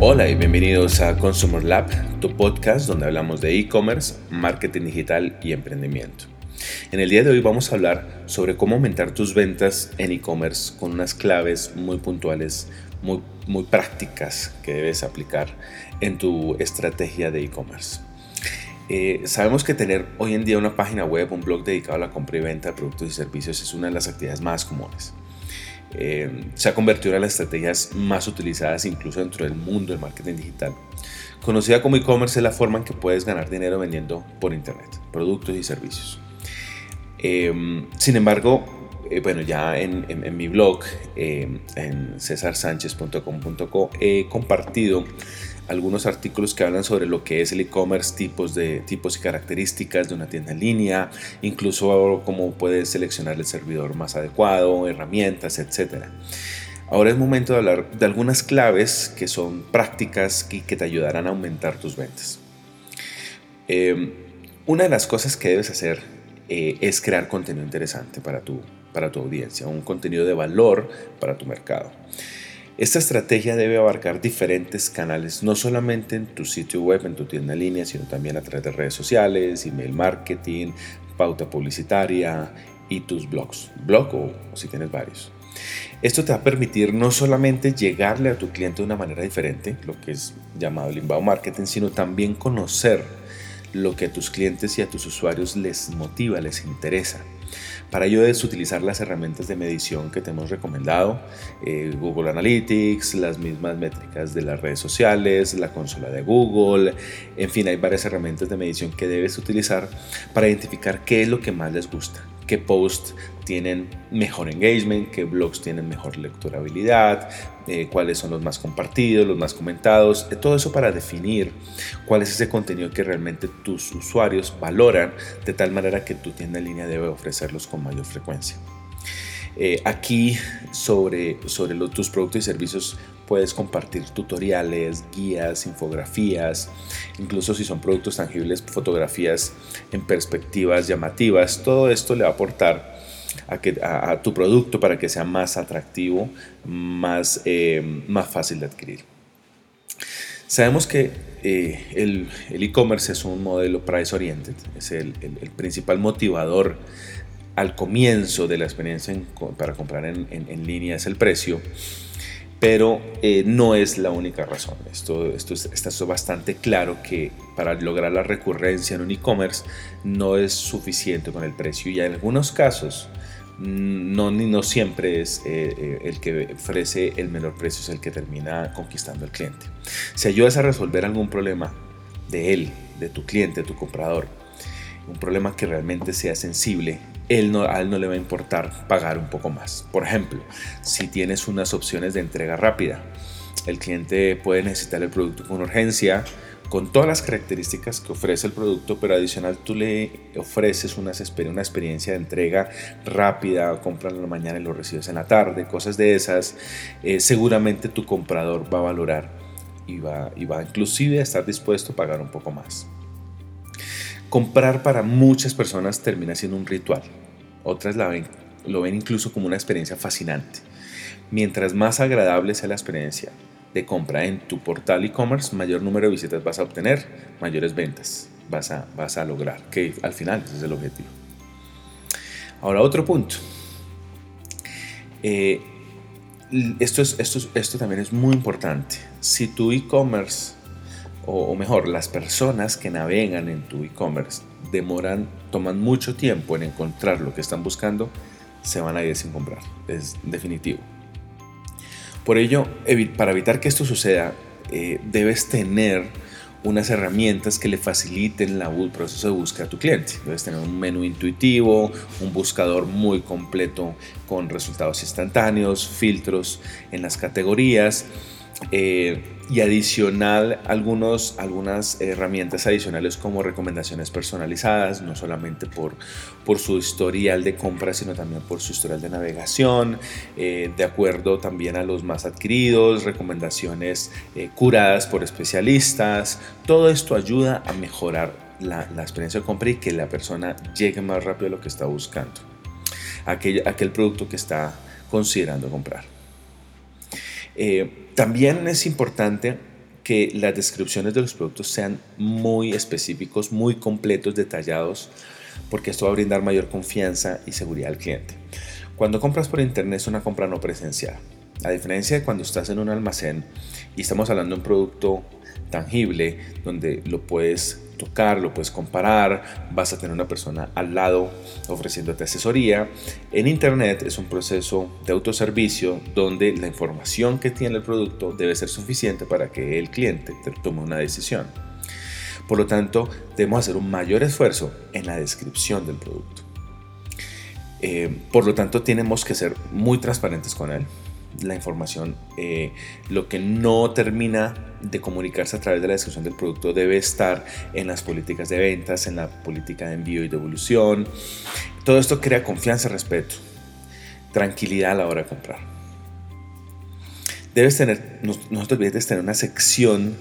Hola y bienvenidos a Consumer Lab, tu podcast donde hablamos de e-commerce, marketing digital y emprendimiento. En el día de hoy vamos a hablar sobre cómo aumentar tus ventas en e-commerce con unas claves muy puntuales, muy, muy prácticas que debes aplicar en tu estrategia de e-commerce. Eh, sabemos que tener hoy en día una página web, un blog dedicado a la compra y venta de productos y servicios es una de las actividades más comunes. Eh, se ha convertido en una de las estrategias más utilizadas incluso dentro del mundo del marketing digital. Conocida como e-commerce es la forma en que puedes ganar dinero vendiendo por internet, productos y servicios. Eh, sin embargo, eh, bueno, ya en, mi blog, en cesarsanchez.com.co, he compartido algunos artículos que hablan sobre lo que es el e-commerce, tipos, de, tipos y características de una tienda en línea, incluso cómo puedes seleccionar el servidor más adecuado, herramientas, etc. Ahora es momento de hablar de algunas claves que son prácticas y que te ayudarán a aumentar tus ventas. Em, una de las cosas que debes hacer eh, es crear contenido interesante para tu, para tu audiencia, un contenido de valor para tu mercado. Esta estrategia debe abarcar diferentes canales, no solamente en tu sitio web, en tu tienda en línea, sino también a través de redes sociales, email marketing, pauta publicitaria y tus blogs, blog o, si tienes varios. Esto te va a permitir no solamente llegarle a tu cliente de una manera diferente, lo que es llamado el inbound marketing, sino también conocer lo que a tus clientes y a tus usuarios les motiva, les interesa. Para ello debes utilizar las herramientas de medición que te hemos recomendado, eh, Google Analytics, las mismas métricas de las redes sociales, la consola de Google, en fin, hay varias herramientas de medición que debes utilizar para identificar qué es lo que más les gusta, qué posts tienen mejor engagement, qué blogs tienen mejor lecturabilidad, eh, cuáles son los más compartidos, los más comentados, eh, todo eso para definir cuál es ese contenido que realmente tus usuarios valoran de tal manera que tu tienda en línea debe ofrecerlos con mayor frecuencia. Eh, aquí sobre, sobre tus productos y servicios puedes compartir tutoriales, guías, infografías, incluso si son productos tangibles, fotografías en perspectivas llamativas. Todo esto le va a aportar a, tu producto para que sea más atractivo, más, eh, más fácil de adquirir. Sabemos que eh, el e-commerce es un modelo price oriented, es el, principal motivador al comienzo de la experiencia para comprar en, línea es el precio, pero eh, no es la única razón. Esto, esto está bastante claro que para lograr la recurrencia en un e-commerce no es suficiente con el precio y en algunos casos no, no siempre es eh, eh, el que ofrece el menor precio, es el que termina conquistando al cliente. Si ayudas a resolver algún problema de él, de tu cliente, de tu comprador, un problema que realmente sea sensible, él no, a él no le va a importar pagar un poco más. Por ejemplo, si tienes unas opciones de entrega rápida, el cliente puede necesitar el producto con urgencia, con todas las características que ofrece el producto, pero adicional tú le ofreces una, una experiencia de entrega rápida, compran la mañana y lo recibes en la tarde, cosas de esas, eh, seguramente tu comprador va a valorar y va, y va inclusive a estar dispuesto a pagar un poco más. Comprar para muchas personas termina siendo un ritual, otras lo ven incluso como una experiencia fascinante. Mientras más agradable sea la experiencia, de compra en tu portal e-commerce, mayor número de visitas vas a obtener, mayores ventas vas a, vas a lograr, que al final ese es el objetivo. Ahora otro punto. Eh, esto, es, esto, esto también es muy importante. Si tu e-commerce, o, mejor, las personas que navegan en tu e-commerce demoran, toman mucho tiempo en encontrar lo que están buscando, se van a ir sin comprar. Es definitivo. Por ello, para evitar que esto suceda, eh, debes tener unas herramientas que le faciliten el proceso de búsqueda a tu cliente. Debes tener un menú intuitivo, un buscador muy completo con resultados instantáneos, filtros en las categorías eh, y adicional algunos, algunas herramientas adicionales como recomendaciones personalizadas, no solamente por, por su historial de compra, sino también por su historial de navegación, eh, de acuerdo también a los más adquiridos, recomendaciones eh, curadas por especialistas. Todo esto ayuda a mejorar la, la, experiencia de compra y que la persona llegue más rápido a lo que está buscando, aquel, aquel producto que está considerando comprar. Eh, también es importante que las descripciones de los productos sean muy específicos, muy completos, detallados, porque esto va a brindar mayor confianza y seguridad al cliente. Cuando compras por internet es una compra no presencial. A diferencia de cuando estás en un almacén y estamos hablando de un producto tangible donde lo puedes tocar, lo puedes comparar, vas a tener una persona al lado ofreciéndote asesoría. En Internet es un proceso de autoservicio donde la información que tiene el producto debe ser suficiente para que el cliente tome una decisión. Por lo tanto, debemos hacer un mayor esfuerzo en la descripción del producto. Eh, por lo tanto, tenemos que ser muy transparentes con él la información, eh, lo que no termina de comunicarse a través de la descripción del producto debe estar en las políticas de ventas, en la política de envío y devolución. Todo esto crea confianza, respeto, tranquilidad a la hora de comprar. Debes tener, no, no te olvides de tener una sección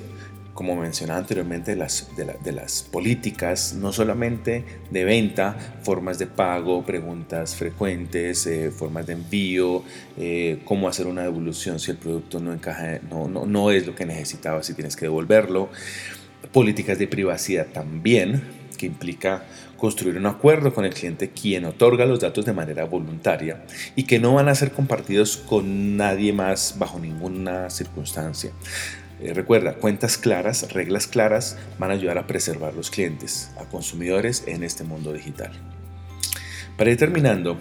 como mencionaba anteriormente, de las, de, las políticas, no solamente de venta, formas de pago, preguntas frecuentes, eh, formas de envío, eh, cómo hacer una devolución si el producto no, encaja, no, no, no es lo que necesitaba, si tienes que devolverlo, políticas de privacidad también, que implica construir un acuerdo con el cliente quien otorga los datos de manera voluntaria y que no van a ser compartidos con nadie más bajo ninguna circunstancia. Eh, recuerda, cuentas claras, reglas claras van a ayudar a preservar los clientes, a consumidores en este mundo digital. Para ir terminando,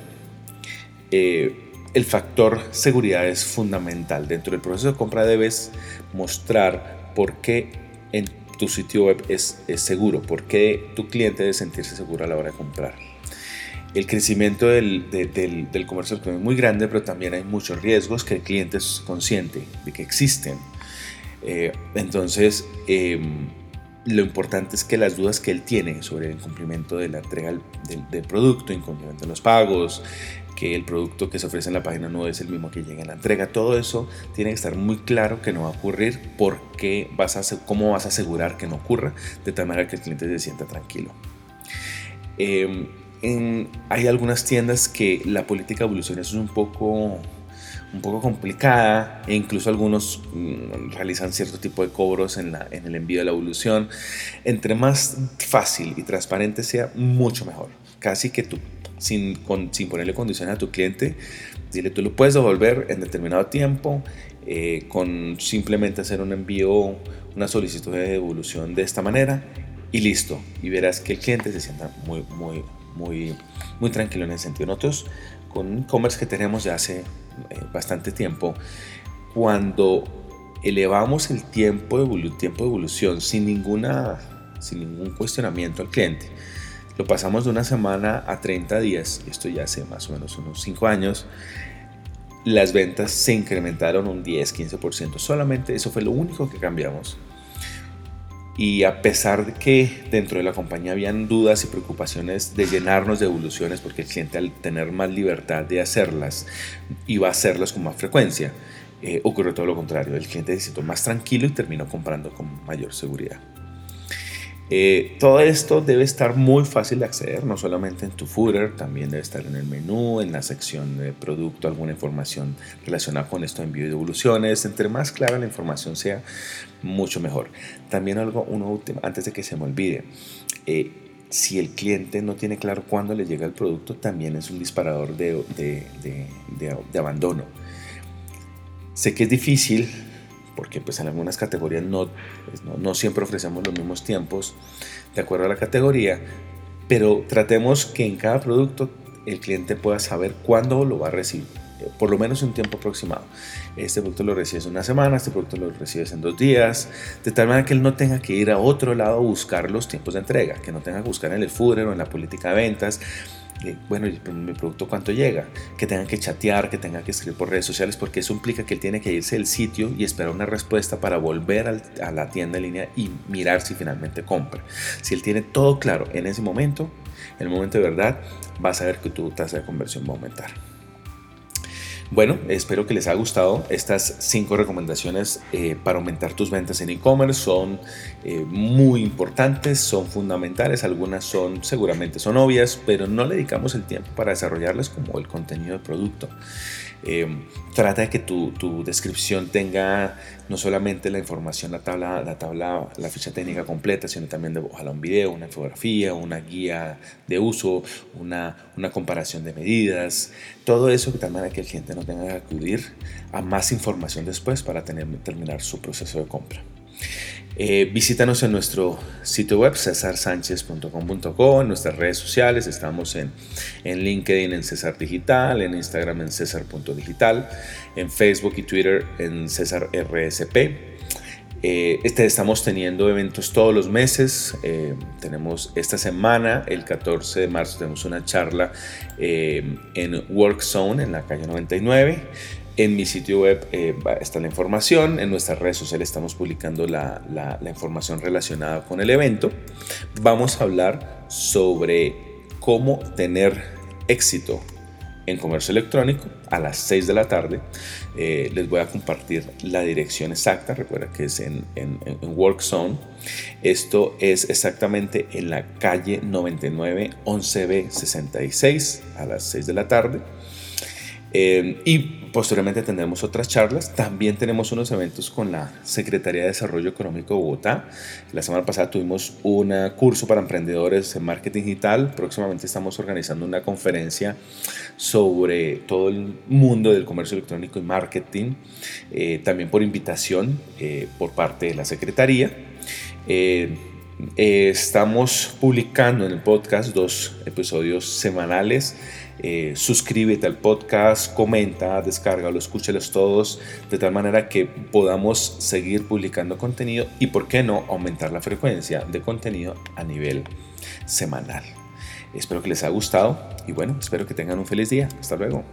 eh, el factor seguridad es fundamental. Dentro del proceso de compra debes mostrar por qué en tu sitio web es, seguro, por qué tu cliente debe sentirse seguro a la hora de comprar. El crecimiento del, del comercio es muy grande, pero también hay muchos riesgos que el cliente es consciente de que existen eh, entonces, em, lo importante es que las dudas que él tiene sobre el cumplimiento de la entrega del, producto, incumplimiento de los pagos, que el producto que se ofrece en la página no es el mismo que llega en la entrega, todo eso tiene que estar muy claro que no va a ocurrir, porque vas a, cómo vas a asegurar que no ocurra, de tal manera que el cliente se sienta tranquilo. Em, hay algunas tiendas que la política de evolución es un poco un poco complicada e incluso algunos mm, realizan cierto tipo de cobros en, la, en el envío de la evolución. Entre más fácil y transparente sea, mucho mejor. Casi que tú, sin, sin ponerle condiciones a tu cliente, dile tú lo puedes devolver en determinado tiempo eh, con simplemente hacer un envío, una solicitud de devolución de esta manera y listo. Y verás que el cliente se sienta muy, muy, muy, muy tranquilo en ese sentido. Nosotros con e-commerce que tenemos ya hace bastante tiempo, cuando elevamos el tiempo de, tiempo de evolución sin, ninguna, sin ningún cuestionamiento al cliente, lo pasamos de una semana a 30 días, esto ya hace más o menos unos 5 años, las ventas se incrementaron un 10-15%, solamente eso fue lo único que cambiamos y a pesar de que dentro de la compañía habían dudas y preocupaciones de llenarnos de evoluciones, porque el cliente al tener más libertad de hacerlas iba a hacerlas con más frecuencia, eh, ocurrió todo lo contrario. El cliente se sintió más tranquilo y terminó comprando con mayor seguridad. Eh, todo esto debe estar muy fácil de acceder, no solamente en tu footer, también debe estar en el menú, en la sección de producto, alguna información relacionada con esto, envío y devoluciones. Entre más clara la información sea, mucho mejor. También algo, uno último, antes de que se me olvide, eh, si el cliente no tiene claro cuándo le llega el producto, también es un disparador de, abandono. Sé que es difícil porque pues en algunas categorías pues, no, no, siempre ofrecemos los mismos tiempos de acuerdo a la categoría, pero tratemos que en cada producto el cliente pueda saber cuándo lo va a recibir, eh, por lo menos un tiempo aproximado. Este producto lo recibes en una semana, este producto lo recibes en dos días, de tal manera que él no tenga que ir a otro lado a buscar los tiempos de entrega, que no tenga que buscar en el footer o en la política de ventas, bueno, mi producto cuánto llega, que tengan que chatear, que tengan que escribir por redes sociales, porque eso implica que él tiene que irse del sitio y esperar una respuesta para volver a la tienda en línea y mirar si finalmente compra. Si él tiene todo claro en ese momento, en el momento de verdad, vas a ver que tu tasa de conversión va a aumentar. Bueno, espero que les haya gustado. Estas cinco recomendaciones eh, para aumentar tus ventas en e-commerce son eh, muy importantes, son fundamentales. Algunas son seguramente son obvias, pero no le dedicamos el tiempo para desarrollarlas como el contenido del producto. Em, trata de que tu, tu, descripción tenga no solamente la información, la tabla, la tabla, la ficha técnica completa, sino también de, ojalá un video, una infografía, una guía de uso, una, una comparación de medidas, todo eso que tal manera que el cliente no tenga que acudir a más información después para tener, terminar su proceso de compra. Eh, visítanos en nuestro sitio web cesarsanchez.com.co, en nuestras redes sociales, estamos en, en, LinkedIn en César Digital, en Instagram en César.digital, en Facebook y Twitter en César RSP. Eh, este, estamos teniendo eventos todos los meses. Eh, tenemos esta semana, el 14 de marzo, tenemos una charla en Work Zone en la calle 99. En mi sitio web eh, está la información, en nuestras redes sociales estamos publicando la, información relacionada con el evento. Vamos a hablar sobre cómo tener éxito en comercio electrónico a las 6 de la tarde. Eh, les voy a compartir la dirección exacta, recuerda que es en, en, en. Esto es exactamente en la calle 99 11B 66 a las 6 de la tarde. Eh, y posteriormente tendremos otras charlas. También tenemos unos eventos con la Secretaría de Desarrollo Económico de Bogotá. La semana pasada tuvimos un curso para emprendedores en marketing digital. Próximamente estamos organizando una conferencia sobre todo el mundo del comercio electrónico y marketing, eh, también por invitación eh, por parte de la Secretaría. estamos publicando en el podcast dos episodios semanales eh, suscríbete al podcast, comenta, descárgalo, escúchelos todos, de tal manera que podamos seguir publicando contenido y, por qué no, aumentar la frecuencia de contenido a nivel semanal. Espero que les haya gustado y bueno, espero que tengan un feliz día. Hasta luego.